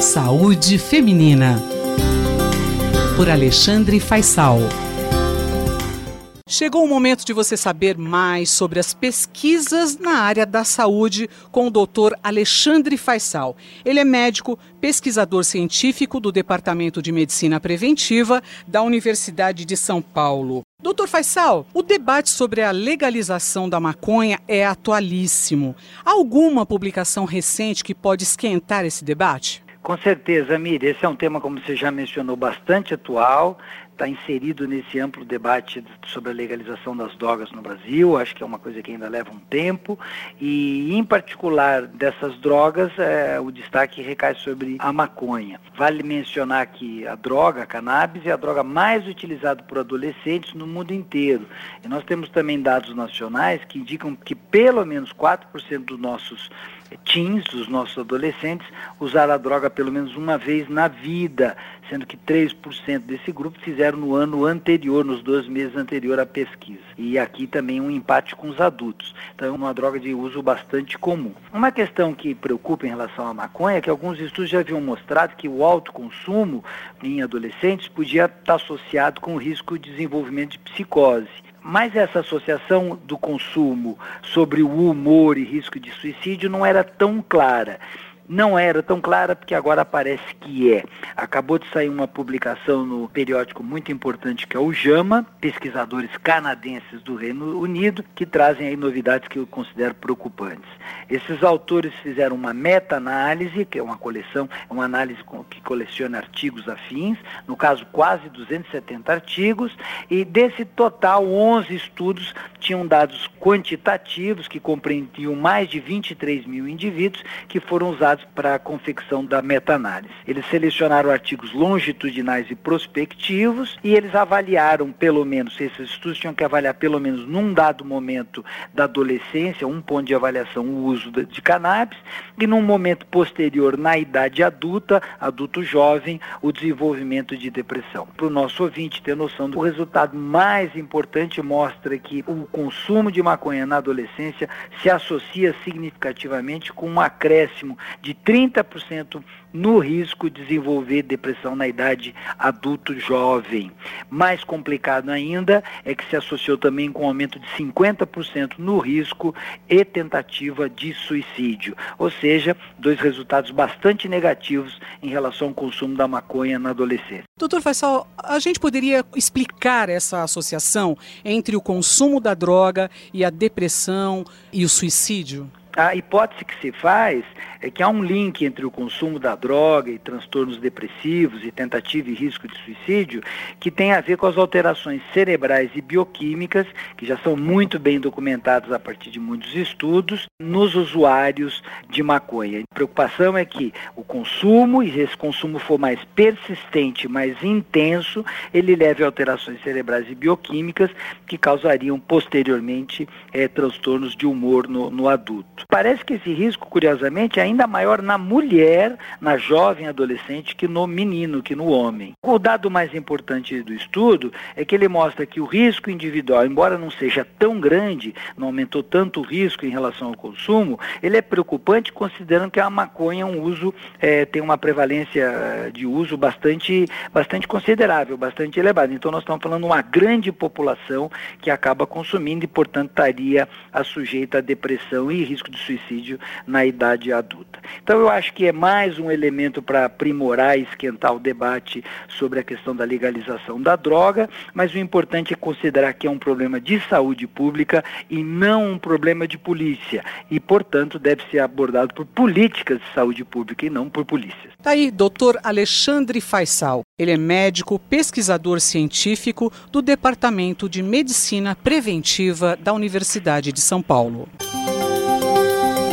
Saúde Feminina. Por Alexandre Faisal. Chegou o momento de você saber mais sobre as pesquisas na área da saúde com o Dr. Alexandre Faisal. Ele é médico, pesquisador científico do Departamento de Medicina Preventiva da Universidade de São Paulo. Doutor Faisal, o debate sobre a legalização da maconha é atualíssimo. Há alguma publicação recente que pode esquentar esse debate? Com certeza, Miri, esse é um tema, como você já mencionou, bastante atual, está inserido nesse amplo debate sobre a legalização das drogas no Brasil, acho que é uma coisa que ainda leva um tempo, e em particular dessas drogas, é, o destaque recai sobre a maconha. Vale mencionar que a droga, a cannabis, é a droga mais utilizada por adolescentes no mundo inteiro. E nós temos também dados nacionais que indicam que pelo menos 4% dos nossos teens, dos nossos adolescentes, usaram a droga pelo menos uma vez na vida, sendo que 3% desse grupo fizeram no ano anterior, nos dois meses anterior à pesquisa. E aqui também um empate com os adultos. Então é uma droga de uso bastante comum. Uma questão que preocupa em relação à maconha é que alguns estudos já haviam mostrado que o alto consumo em adolescentes podia estar associado com o risco de desenvolvimento de psicose. Mas essa associação do consumo sobre o humor e risco de suicídio não era tão clara não era tão clara, porque agora parece que é. Acabou de sair uma publicação no periódico muito importante que é o JAMA, pesquisadores canadenses do Reino Unido, que trazem aí novidades que eu considero preocupantes. Esses autores fizeram uma meta-análise, que é uma coleção, uma análise que coleciona artigos afins, no caso quase 270 artigos, e desse total 11 estudos tinham dados quantitativos que compreendiam mais de 23 mil indivíduos que foram usados para a confecção da meta-análise. Eles selecionaram artigos longitudinais e prospectivos e eles avaliaram pelo menos, esses estudos tinham que avaliar pelo menos num dado momento da adolescência, um ponto de avaliação, o uso de cannabis, e num momento posterior, na idade adulta, adulto jovem, o desenvolvimento de depressão. Para o nosso ouvinte ter noção do resultado mais importante, mostra que o consumo de maconha na adolescência se associa significativamente com um acréscimo de de 30% no risco de desenvolver depressão na idade adulto jovem. Mais complicado ainda é que se associou também com um aumento de 50% no risco e tentativa de suicídio. Ou seja, dois resultados bastante negativos em relação ao consumo da maconha na adolescência. Doutor Faisal, a gente poderia explicar essa associação entre o consumo da droga e a depressão e o suicídio? A hipótese que se faz é que há um link entre o consumo da droga e transtornos depressivos e tentativa e risco de suicídio que tem a ver com as alterações cerebrais e bioquímicas, que já são muito bem documentadas a partir de muitos estudos, nos usuários de maconha. A preocupação é que o consumo, e se esse consumo for mais persistente, mais intenso, ele leve a alterações cerebrais e bioquímicas que causariam posteriormente é, transtornos de humor no, no adulto. Parece que esse risco, curiosamente, é ainda maior na mulher, na jovem adolescente, que no menino, que no homem. O dado mais importante do estudo é que ele mostra que o risco individual, embora não seja tão grande, não aumentou tanto o risco em relação ao consumo, ele é preocupante considerando que a maconha é um uso, é, tem uma prevalência de uso bastante, bastante considerável, bastante elevada. Então nós estamos falando de uma grande população que acaba consumindo e, portanto, estaria sujeita a depressão e risco de suicídio na idade adulta. Então eu acho que é mais um elemento para aprimorar e esquentar o debate sobre a questão da legalização da droga, mas o importante é considerar que é um problema de saúde pública e não um problema de polícia. E, portanto, deve ser abordado por políticas de saúde pública e não por polícias. Tá aí, doutor Alexandre Faisal. Ele é médico, pesquisador científico do Departamento de Medicina Preventiva da Universidade de São Paulo.